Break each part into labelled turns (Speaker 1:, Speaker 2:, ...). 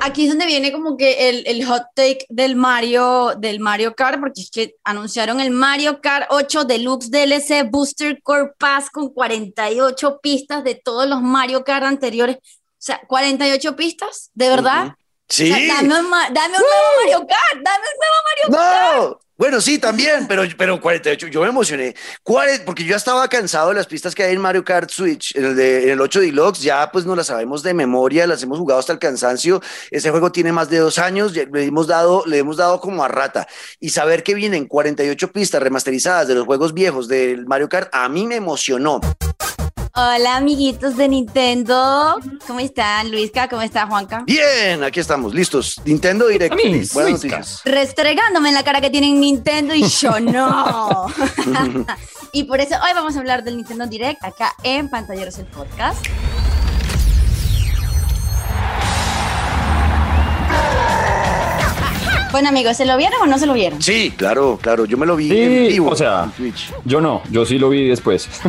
Speaker 1: aquí es donde viene como que el, el, hot take del Mario, del Mario Kart, porque es que anunciaron el Mario Kart 8 Deluxe DLC Booster Core Pass con 48 pistas de todos los Mario Kart anteriores. O sea, 48 pistas, ¿de verdad?
Speaker 2: Sí.
Speaker 1: dame, un, dame, un, nuevo Mario Kart, dame un nuevo Mario Kart.
Speaker 2: No. Bueno, sí, también, pero, pero 48, yo me emocioné. ¿Cuál porque yo ya estaba cansado de las pistas que hay en Mario Kart Switch, en el, de, en el 8 Deluxe, ya pues no las sabemos de memoria, las hemos jugado hasta el cansancio. Ese juego tiene más de dos años, le hemos dado, le hemos dado como a rata. Y saber que vienen 48 pistas remasterizadas de los juegos viejos del Mario Kart, a mí me emocionó.
Speaker 1: Hola amiguitos de Nintendo, ¿cómo están? Luisca, ¿cómo está Juanca?
Speaker 2: Bien, aquí estamos, listos. Nintendo Direct.
Speaker 3: Buenas
Speaker 1: noticias. Restregándome en la cara que tienen Nintendo y yo no. y por eso hoy vamos a hablar del Nintendo Direct acá en Pantalleros el Podcast. Bueno, amigos, ¿se lo vieron o no se lo vieron?
Speaker 2: Sí, claro, claro. Yo me lo vi
Speaker 3: Sí,
Speaker 2: en vivo.
Speaker 3: o sea,
Speaker 2: en Twitch.
Speaker 3: yo no, yo sí lo vi después.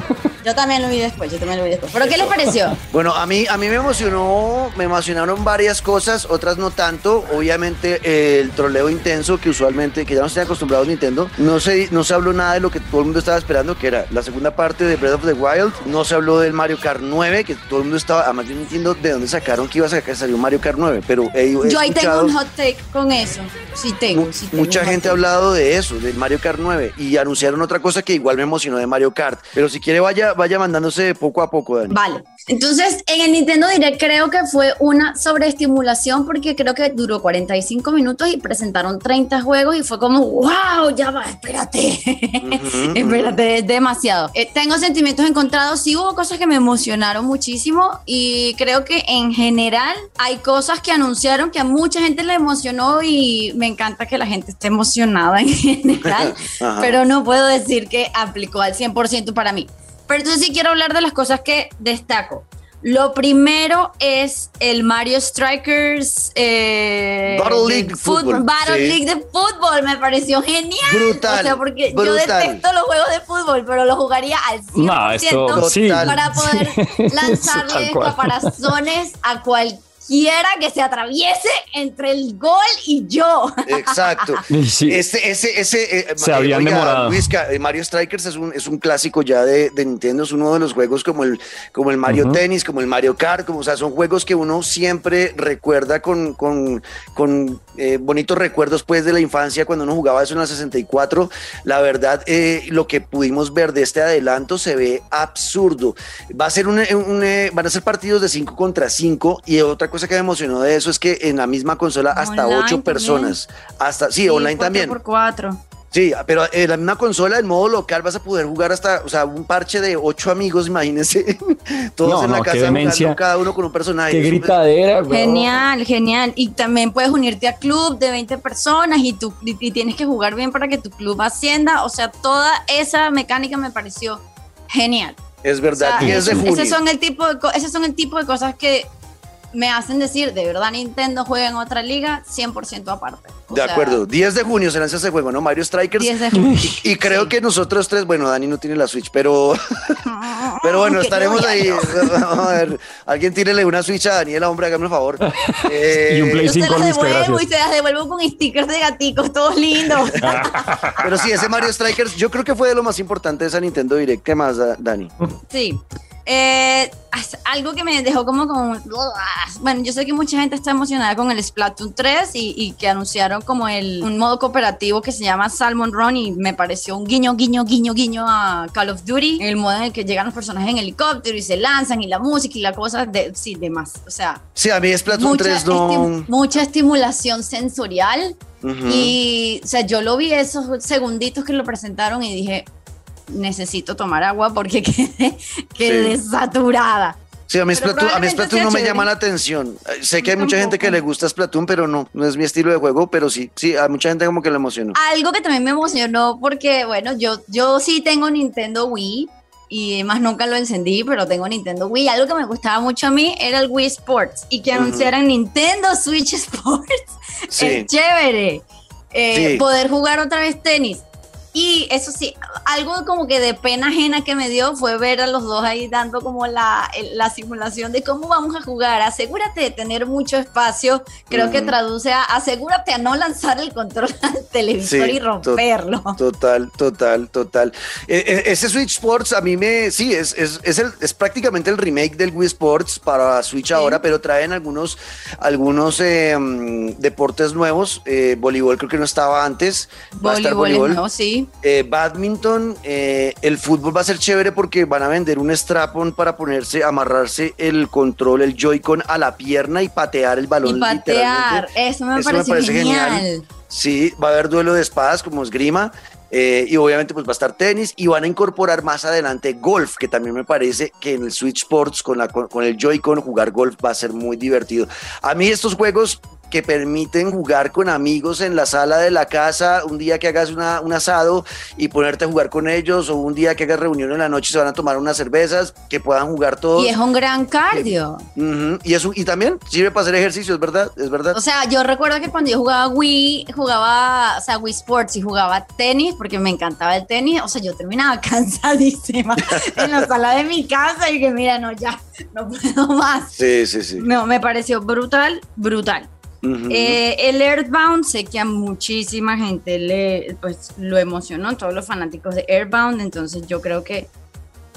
Speaker 1: Yo también lo vi después, yo también lo vi después. ¿Pero qué les pareció?
Speaker 2: Bueno, a mí, a mí me emocionó, me emocionaron varias cosas, otras no tanto. Obviamente eh, el troleo intenso que usualmente, que ya no estoy acostumbrado a Nintendo, no se, no se habló nada de lo que todo el mundo estaba esperando, que era la segunda parte de Breath of the Wild. No se habló del Mario Kart 9, que todo el mundo estaba, además yo no entiendo de dónde sacaron que iba a sacar, salió Mario Kart 9, pero he, he
Speaker 1: Yo ahí tengo un hot take con eso. Sí tengo,
Speaker 2: Mu-
Speaker 1: sí tengo
Speaker 2: Mucha gente ha hablado de eso, del Mario Kart 9, y anunciaron otra cosa que igual me emocionó de Mario Kart. Pero si quiere, vaya, vaya mandándose poco a poco, Dani.
Speaker 1: Vale. Entonces, en el Nintendo Direct creo que fue una sobreestimulación porque creo que duró 45 minutos y presentaron 30 juegos y fue como, wow, ya va, espérate. espérate, es demasiado. Eh, tengo sentimientos encontrados. Sí hubo cosas que me emocionaron muchísimo y creo que en general hay cosas que anunciaron que a mucha gente le emocionó y me encanta que la gente esté emocionada en general, pero no puedo decir que aplicó al 100% para mí. Pero entonces sí quiero hablar de las cosas que destaco. Lo primero es el Mario Strikers eh,
Speaker 2: Battle League
Speaker 1: fut-
Speaker 2: Fútbol,
Speaker 1: Battle
Speaker 2: sí.
Speaker 1: League de fútbol. Me pareció genial.
Speaker 2: Brutal,
Speaker 1: O sea, porque yo detesto los juegos de fútbol, pero los jugaría al 100%
Speaker 3: No, esto sí.
Speaker 1: para poder lanzarle caparazones a cualquiera que se atraviese entre el gol y yo.
Speaker 2: Exacto.
Speaker 3: Sí.
Speaker 2: Este, ese, ese, eh,
Speaker 3: Se
Speaker 2: eh,
Speaker 3: habían demorado.
Speaker 2: Luisca, eh, Mario Strikers es un, es un clásico ya de, de Nintendo, es uno de los juegos como el, como el Mario
Speaker 3: Ujú.
Speaker 2: Tennis, como el Mario Kart, como, o sea, son juegos que uno siempre recuerda con, con, con eh, bonitos recuerdos pues de la infancia cuando uno jugaba eso en la 64. La verdad, eh, lo que pudimos ver de este adelanto se ve absurdo. Va a ser un, un, eh, van a ser partidos de 5 contra 5 y otra cosa que me emocionó de eso es que en la misma consola hasta
Speaker 1: Online
Speaker 2: 8
Speaker 1: también.
Speaker 2: personas. Hasta, sí, online
Speaker 1: cuatro
Speaker 2: también.
Speaker 1: por cuatro.
Speaker 2: Sí, pero en la misma consola, en modo local, vas a poder jugar hasta, o sea, un parche de ocho amigos, imagínense. Todos
Speaker 3: No,
Speaker 2: en la
Speaker 3: no, qué
Speaker 2: casa
Speaker 3: demencia.
Speaker 2: jugando, cada uno con un personaje.
Speaker 3: Qué gritadera, güey.
Speaker 1: Genial, genial. Y también puedes unirte a club de 20 personas y, tú, y, y tienes que jugar bien para que tu club ascienda. O sea, toda esa mecánica me pareció genial.
Speaker 2: Es
Speaker 1: O
Speaker 2: verdad,
Speaker 1: sea,
Speaker 2: 10 de
Speaker 1: esos-
Speaker 2: junio.
Speaker 1: esos son el tipo de, esos son el tipo de cosas que me hacen decir, de verdad Nintendo juega en otra liga 100% aparte. O
Speaker 2: de
Speaker 1: sea,
Speaker 2: acuerdo, 10 de junio se lanza ese juego, ¿no? Mario Strikers.
Speaker 1: 10 de junio.
Speaker 2: Y creo
Speaker 1: Sí.
Speaker 2: que nosotros tres, bueno, Dani no tiene la Switch, pero, pero bueno, estaremos ahí. Vamos a ver, alguien tírele una Switch a Daniela, hombre, hágame el favor. Eh,
Speaker 3: Y un Play
Speaker 1: Yo se
Speaker 3: 5
Speaker 1: las
Speaker 3: Luisca,
Speaker 1: devuelvo y se las devuelvo con stickers de gaticos, todos lindos.
Speaker 2: pero sí, ese Mario Strikers, yo creo que fue de lo más importante de esa Nintendo Direct. ¿Qué más, Da- Dani?
Speaker 1: Sí. Eh, algo que me dejó como con... Bueno, yo sé que mucha gente está emocionada con el Splatoon 3 y, y que anunciaron como el, un modo cooperativo que se llama Salmon Run y me pareció un guiño, guiño, guiño, guiño a Call of Duty. El modo en el que llegan los personajes en helicóptero y se lanzan y la música y la cosa, de, sí, demás. O sea,
Speaker 2: Sí, a mí Splatoon
Speaker 1: mucha,
Speaker 2: 3 no...
Speaker 1: esti- mucha estimulación sensorial. Y, o sea, yo lo vi esos segunditos que lo presentaron y dije, necesito tomar agua porque quedé, quedé saturada.
Speaker 2: Sí, a mí Splatoon, a mí Splatoon no me llama la atención. Sé que hay mucha gente que le gusta Splatoon, pero no, no es mi estilo de juego, pero sí, sí, a mucha gente como que le emocionó.
Speaker 1: Algo que también me emocionó porque, bueno, yo, yo sí tengo Nintendo Wii y más nunca lo encendí, pero tengo Nintendo Wii. Algo que me gustaba mucho a mí era el Wii Sports y que
Speaker 2: Ujú.
Speaker 1: anunciaran Nintendo Switch Sports.
Speaker 2: Sí.
Speaker 1: Es chévere. Eh,
Speaker 2: Sí.
Speaker 1: Poder jugar otra vez tenis. Y eso sí, algo como que de pena ajena que me dio fue ver a los dos ahí dando como la, la simulación de cómo vamos a jugar. Asegúrate de tener mucho espacio. Creo que traduce a asegúrate a no lanzar el control al televisor y romperlo.
Speaker 2: total, total, total. E, e, ese Switch Sports a mí me, sí, es, es, es, el, es prácticamente el remake del Wii Sports para Switch ahora, pero traen algunos, algunos em, deportes nuevos. Eh, voleibol creo que no estaba antes.
Speaker 1: Va voleibol, no, sí.
Speaker 2: Eh, badminton, eh, el fútbol va a ser chévere porque van a vender un strap-on para ponerse, amarrarse el control, el Joy-Con a la pierna y patear el balón.
Speaker 1: Y patear, eso me, parece, genial.
Speaker 2: Sí, va a haber duelo de espadas como esgrima. Eh, y obviamente pues va a estar tenis y van a incorporar más adelante golf, que también me parece que en el Switch Sports con, la, con el Joy-Con jugar golf va a ser muy divertido. A mí estos juegos que permiten jugar con amigos en la sala de la casa, un día que hagas una, un asado y ponerte a jugar con ellos, o un día que hagas reunión en la noche y se van a tomar unas cervezas, que puedan jugar todos.
Speaker 1: Y es un gran cardio.
Speaker 2: y, eso, y también sirve para hacer ejercicio, es verdad, es verdad.
Speaker 1: O sea, yo recuerdo que cuando yo jugaba Wii, jugaba, o sea, Wii Sports y jugaba tenis, porque me encantaba el tenis, o sea, yo terminaba cansadísima en la sala de mi casa y que mira, no, ya, no puedo más.
Speaker 2: Sí, sí, sí.
Speaker 1: No, me pareció brutal, brutal. Eh, el Earthbound sé que a muchísima gente le, pues, lo emocionó, todos los fanáticos de Earthbound, entonces yo creo que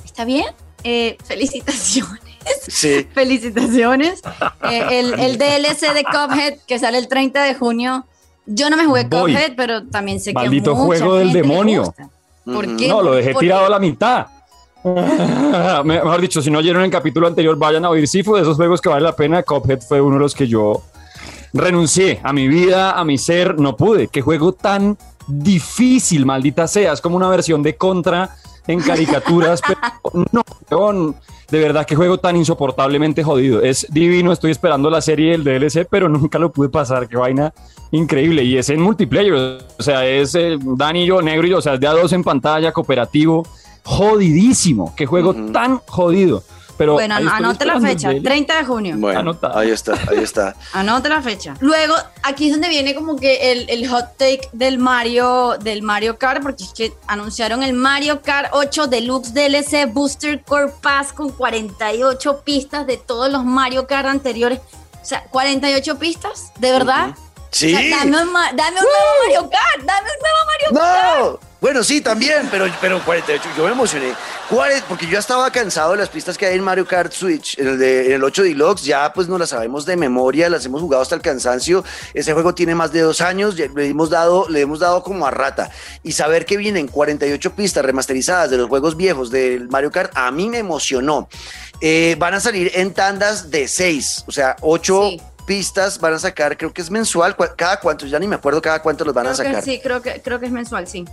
Speaker 1: está bien. Eh, felicitaciones.
Speaker 2: Sí.
Speaker 1: felicitaciones. Eh, el, el, DLC de Cuphead que sale el 30 de junio. Yo no me jugué Cuphead, pero también sé que
Speaker 3: Maldito juego del demonio.
Speaker 1: ¿Por qué?
Speaker 3: No, lo dejé tirado a la mitad. Mejor dicho, si no oyeron el capítulo anterior, vayan a oír Sifu de esos juegos que vale la pena. Cuphead fue uno de los que yo renuncié a mi vida, a mi ser, no pude. Qué juego tan difícil, maldita sea. Es como una versión de Contra en caricaturas, pero no, de verdad qué juego tan insoportablemente jodido. Es divino, estoy esperando la serie del DLC, pero nunca lo pude pasar. Qué vaina increíble. Y es en multiplayer, o sea, es eh, Dani y yo, negro y yo, o sea, es de a dos en pantalla, cooperativo, jodidísimo. Qué juego tan jodido
Speaker 1: bueno, anote la fecha, 30 de junio.
Speaker 2: Bueno, ahí está, ahí está.
Speaker 1: anote la fecha. Luego, aquí es donde viene como que el, el, hot take del Mario, del Mario Kart, porque es que anunciaron el Mario Kart 8 Deluxe DLC Booster Core Pass con 48 pistas de todos los Mario Kart anteriores. O sea, 48 pistas, ¿de verdad?
Speaker 2: Sí.
Speaker 1: dame, un, dame un nuevo Mario Kart, dame un nuevo Mario Kart.
Speaker 2: No. Bueno, sí, también, pero, pero 48, yo me emocioné. Porque yo ya estaba cansado de las pistas que hay en Mario Kart Switch, en el, de, en el 8 Deluxe, ya pues no las sabemos de memoria, las hemos jugado hasta el cansancio. Ese juego tiene más de dos años, le hemos dado, le hemos dado como a rata. Y saber que vienen 48 pistas remasterizadas de los juegos viejos del Mario Kart, a mí me emocionó. Eh, van a salir en tandas de seis, o sea, ocho pistas van a sacar, creo que es mensual, cada cuánto, ya ni me acuerdo cada cuánto los van
Speaker 1: a
Speaker 2: sacar.
Speaker 1: sí, creo que, creo que es mensual, sí.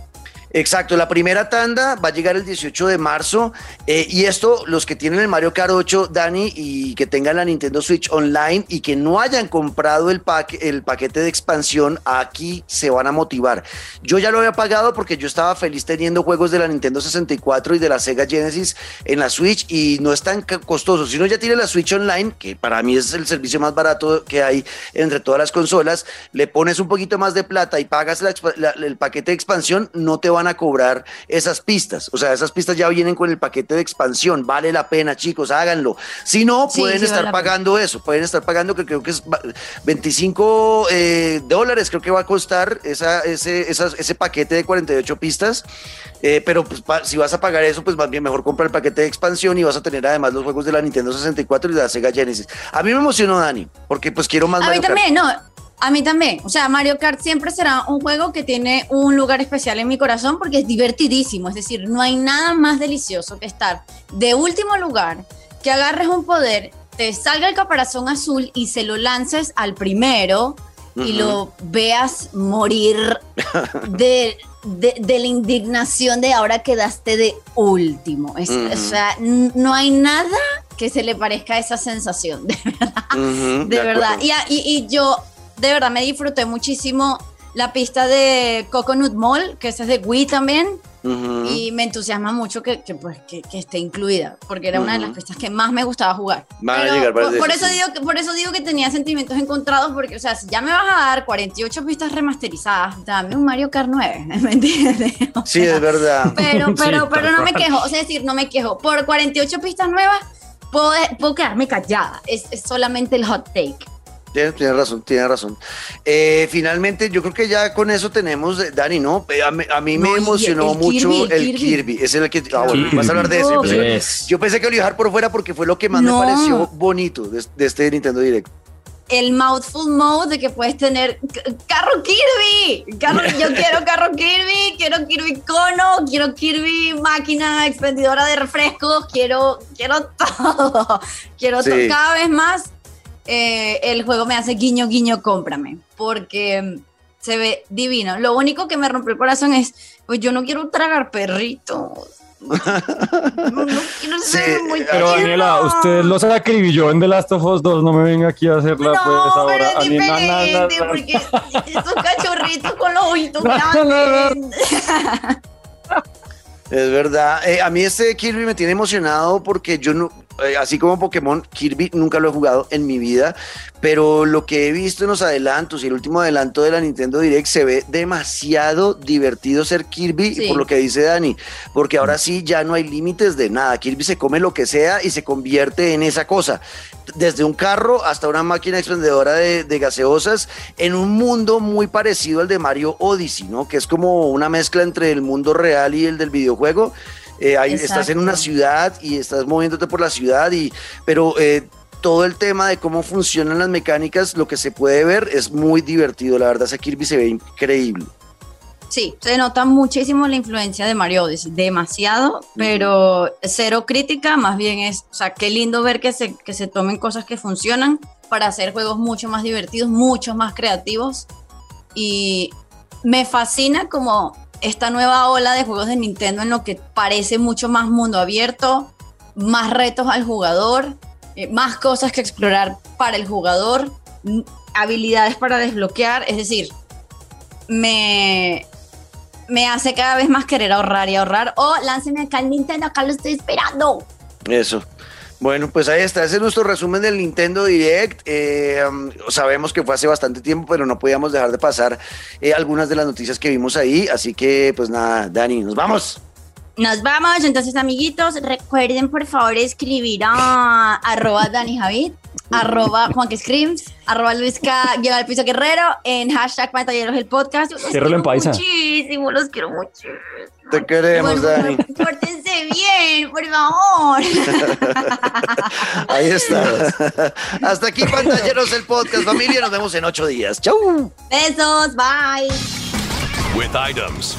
Speaker 2: Exacto, la primera tanda va a llegar el 18 de marzo eh, y esto, los que tienen el Mario Kart 8, Dani, y que tengan la Nintendo Switch Online y que no hayan comprado el, el paquete de expansión, aquí se van a motivar. Yo ya lo había pagado porque yo estaba feliz teniendo juegos de la Nintendo 64 y de la Sega Genesis en la Switch y no es tan costoso. Si uno ya tiene la Switch Online, que para mí es el servicio más barato que hay entre todas las consolas, le pones un poquito más de plata y pagas el paquete de expansión, no te van a cobrar esas pistas. O sea, esas pistas ya vienen con el paquete de expansión. Vale la pena, chicos, háganlo. Si no, pueden estar pagando eso. Pueden estar pagando, que creo que es 25 eh, dólares, creo que va a costar esa, ese, ese paquete de 48 pistas. Eh, pero pues, si vas a pagar eso, pues más bien mejor compra el paquete de expansión y vas a tener además los juegos de la Nintendo 64 y de la Sega Genesis. A mí me emocionó, Dani, porque pues quiero más.
Speaker 1: A mí también, no a mí también. O sea, Mario Kart siempre será un juego que tiene un lugar especial en mi corazón porque es divertidísimo. Es decir, no hay nada más delicioso que estar de último lugar, que agarres un poder, te salga el caparazón azul y se lo lances al primero y lo veas morir de, de, la indignación de ahora quedaste de último. O sea, no hay nada que se le parezca a esa sensación, de verdad. de, verdad. y, y, yo de verdad me disfruté muchísimo la pista de Coconut Mall, que es de Wii también. y me entusiasma mucho que, que pues, que, que, esté incluida, porque era una de las pistas que más me gustaba jugar.
Speaker 2: Van a llegar
Speaker 1: por, por eso digo, que- por eso digo que tenía sentimientos encontrados, porque, o sea, si ya me vas a dar 48 pistas remasterizadas, dame un Mario Kart 9, ¿me entiendes? O
Speaker 2: Sí,
Speaker 1: sea,
Speaker 2: es verdad.
Speaker 1: Pero,
Speaker 3: Sí,
Speaker 1: pero,
Speaker 3: tal
Speaker 1: pero no me quejo, o sea, es decir, no me quejo. Por 48 pistas nuevas, puedo, puedo quedarme callada. Es, es solamente el hot take.
Speaker 2: Tienes, tienes razón, tienes razón. Eh, finalmente, yo creo que ya con eso tenemos, eh, Dani, ¿no? Eh, A, mí- a mí
Speaker 1: No,
Speaker 2: me
Speaker 1: y
Speaker 2: emocionó
Speaker 1: el
Speaker 2: mucho
Speaker 1: Kirby, el
Speaker 2: el
Speaker 1: Kirby.
Speaker 2: Es el que. Ah, bueno, vas a hablar de eso. Yo pensé,
Speaker 3: Yes.
Speaker 2: yo pensé que lo iba a dejar por fuera porque fue lo que más
Speaker 1: No.
Speaker 2: me pareció bonito de, de este Nintendo Direct.
Speaker 1: El mouthful mode de que puedes tener carro Kirby. Carro, yo quiero carro Kirby, quiero Kirby cono, quiero Kirby máquina expendedora de refrescos, quiero, quiero todo. Quiero
Speaker 2: Sí.
Speaker 1: todo. Cada vez más eh, el juego me hace guiño, guiño, cómprame. Porque se ve divino. Lo único que me rompió el corazón es, pues yo no quiero tragar perritos. No, no quiero ser
Speaker 2: Sí,
Speaker 1: muy
Speaker 3: Pero. Daniela, usted los acribilló en The Last of Us 2, no me venga aquí a hacerla pues
Speaker 1: No,
Speaker 3: ahora.
Speaker 1: pero es
Speaker 3: A mí, na, na, na,
Speaker 1: diferente,
Speaker 3: na.
Speaker 1: porque estos cachorritos con los ojitos
Speaker 3: No, no, no.
Speaker 1: grandes.
Speaker 2: Es verdad. Eh, a mí este Kirby me tiene emocionado porque yo no, así como Pokémon, Kirby nunca lo he jugado en mi vida, pero lo que he visto en los adelantos y el último adelanto de la Nintendo Direct se ve demasiado divertido ser Kirby,
Speaker 1: Sí.
Speaker 2: por lo que dice Dani, porque ahora sí ya no hay límites de nada. Kirby se come lo que sea y se convierte en esa cosa. Desde un carro hasta una máquina expendedora de, de gaseosas en un mundo muy parecido al de Mario Odyssey, ¿no? Que es como una mezcla entre el mundo real y el del videojuego. Eh, ahí estás en una ciudad y estás moviéndote por la ciudad, y, pero eh, todo el tema de cómo funcionan las mecánicas, lo que se puede ver es muy divertido. La verdad, ese Kirby se ve increíble.
Speaker 1: Sí, se nota muchísimo la influencia de Mario Odyssey, demasiado, pero cero crítica, más bien es, o sea, qué lindo ver que se, que se tomen cosas que funcionan para hacer juegos mucho más divertidos, mucho más creativos. Y me fascina como esta nueva ola de juegos de Nintendo en lo que parece mucho más mundo abierto, más retos al jugador, eh, más cosas que explorar para el jugador, habilidades para desbloquear, es decir, me, me hace cada vez más querer ahorrar y ahorrar. O lánceme acá el Nintendo, acá lo estoy esperando.
Speaker 2: Eso. Bueno, pues ahí está. Ese es nuestro resumen del Nintendo Direct. Eh, um, sabemos que fue hace bastante tiempo, pero no podíamos dejar de pasar eh, algunas de las noticias que vimos ahí. Así que, pues nada, Dani, nos vamos.
Speaker 1: Nos vamos, entonces amiguitos, recuerden por favor escribir a arroba Dani Javid, arroba Juan que Screams, arroba Luis K, lleva el piso guerrero, en hashtag pantalleros el podcast.
Speaker 3: En
Speaker 1: quiero
Speaker 3: paisa.
Speaker 1: Muchísimo, los quiero mucho.
Speaker 2: Te queremos,
Speaker 1: Bueno,
Speaker 2: Dani.
Speaker 1: Pórtense bien, por favor.
Speaker 2: Ahí está. Hasta aquí, pantalleros, el podcast. Familia, nos vemos en ocho días. Chau.
Speaker 1: Besos, bye.
Speaker 4: with items,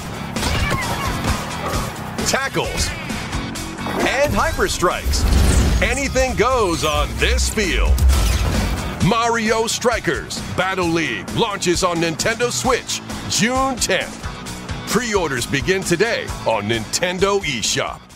Speaker 4: tackles, and hyper strikes. Anything goes on this field. Mario Strikers Battle League launches on Nintendo Switch June 10th. Pre orders begin today on Nintendo eShop.